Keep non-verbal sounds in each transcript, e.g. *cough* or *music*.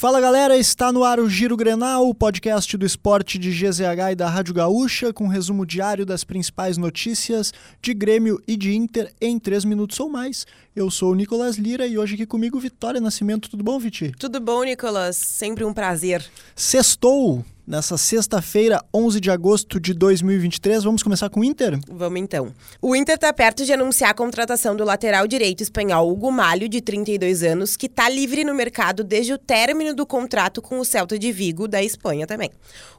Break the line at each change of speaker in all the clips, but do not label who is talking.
Fala galera, está no ar o Giro Grenal, o podcast do esporte de GZH e da Rádio Gaúcha, com um resumo diário das principais notícias de Grêmio e de Inter em 3 minutos ou mais. Eu sou o Nicolas Lira e hoje aqui comigo Vitória Nascimento. Tudo bom, Viti?
Tudo bom, Nicolas? Sempre um prazer.
Sextou! Nessa sexta-feira, 11 de agosto de 2023, vamos começar com o Inter?
Vamos então. O Inter está perto de anunciar a contratação do lateral direito espanhol Hugo Malho, de 32 anos, que está livre no mercado desde o término do contrato com o Celta de Vigo, da Espanha também.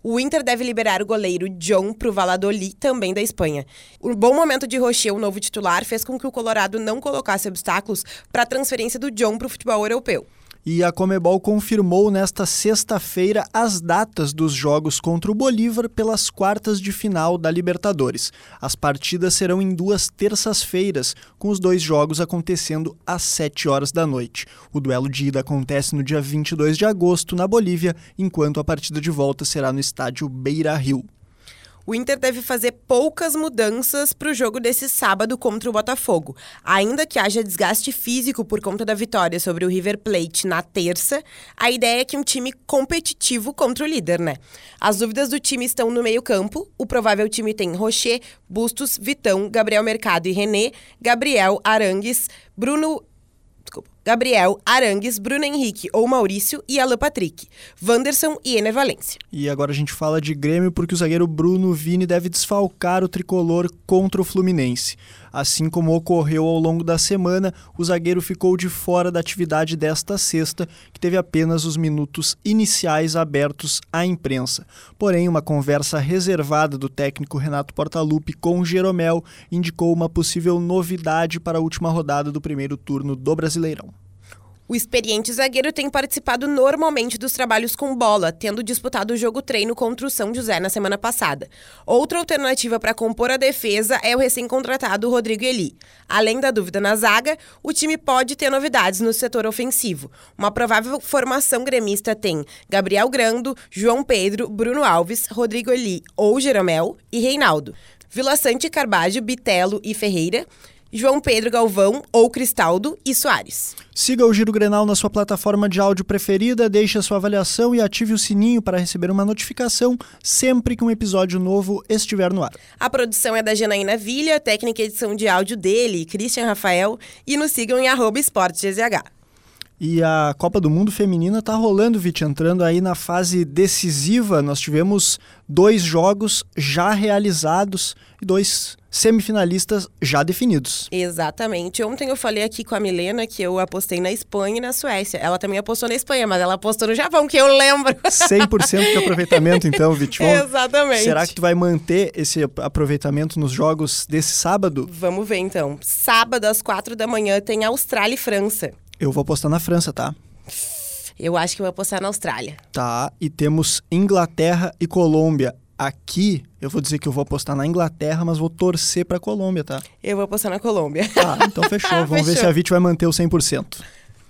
O Inter deve liberar o goleiro John para o Valladolid, também da Espanha. O bom momento de Rocher, o novo titular, fez com que o Colorado não colocasse obstáculos para a transferência do John para o futebol europeu.
E a Comebol confirmou nesta sexta-feira as datas dos jogos contra o Bolívar pelas quartas de final da Libertadores. As partidas serão em duas terças-feiras, com os dois jogos acontecendo às 7 horas da noite. O duelo de ida acontece no dia 22 de agosto, na Bolívia, enquanto a partida de volta será no estádio Beira Rio.
O Inter deve fazer poucas mudanças para o jogo desse sábado contra o Botafogo. Ainda que haja desgaste físico por conta da vitória sobre o River Plate na terça, a ideia é que um time competitivo contra o líder, né? As dúvidas do time estão no meio-campo. O provável time tem Rocher, Bustos, Vitão, Gabriel Mercado e René, Gabriel, Arangues, Bruno Gabriel, Arangues, Bruno Henrique ou Maurício e Alan Patrick, Wanderson e Ener Valência.
E agora a gente fala de Grêmio porque o zagueiro Bruno Vini deve desfalcar o tricolor contra o Fluminense. Assim como ocorreu ao longo da semana, o zagueiro ficou de fora da atividade desta sexta, que teve apenas os minutos iniciais abertos à imprensa. Porém, uma conversa reservada do técnico Renato Portaluppi com Jeromel indicou uma possível novidade para a última rodada do primeiro turno do Brasileirão.
O experiente zagueiro tem participado normalmente dos trabalhos com bola, tendo disputado o jogo treino contra o São José na semana passada. Outra alternativa para compor a defesa é o recém-contratado Rodrigo Eli. Além da dúvida na zaga, o time pode ter novidades no setor ofensivo. Uma provável formação gremista tem Gabriel Grando, João Pedro, Bruno Alves, Rodrigo Eli ou Jeromel e Reinaldo. Vila Sante, Carbajo, Bitelo e Ferreira, João Pedro Galvão ou Cristaldo e Soares.
Siga o Giro Grenal na sua plataforma de áudio preferida, deixe a sua avaliação e ative o sininho para receber uma notificação sempre que um episódio novo estiver no ar.
A produção é da Janaína Vilha, técnica e edição de áudio dele, Christian Rafael, e nos sigam em arroba esportesgh.
E a Copa do Mundo Feminina está rolando, Vit, entrando aí na fase decisiva. Nós tivemos dois jogos já realizados e dois semifinalistas já definidos.
Exatamente. Ontem eu falei aqui com a Milena que eu apostei na Espanha e na Suécia. Ela também apostou na Espanha, mas ela apostou no Japão, que eu lembro.
100% de aproveitamento então, Vitor. *laughs*
Exatamente.
Será que tu vai manter esse aproveitamento nos jogos desse sábado?
Vamos ver então. Sábado às quatro da manhã tem Austrália e França.
Eu vou apostar na França, tá?
Eu acho que eu vou apostar na Austrália.
Tá, e temos Inglaterra e Colômbia. Aqui, eu vou dizer que eu vou apostar na Inglaterra, mas vou torcer pra Colômbia, tá?
Eu vou apostar na Colômbia.
Tá, então fechou. *laughs* Vamos
Fechou.
ver se a Vit vai manter o 100%.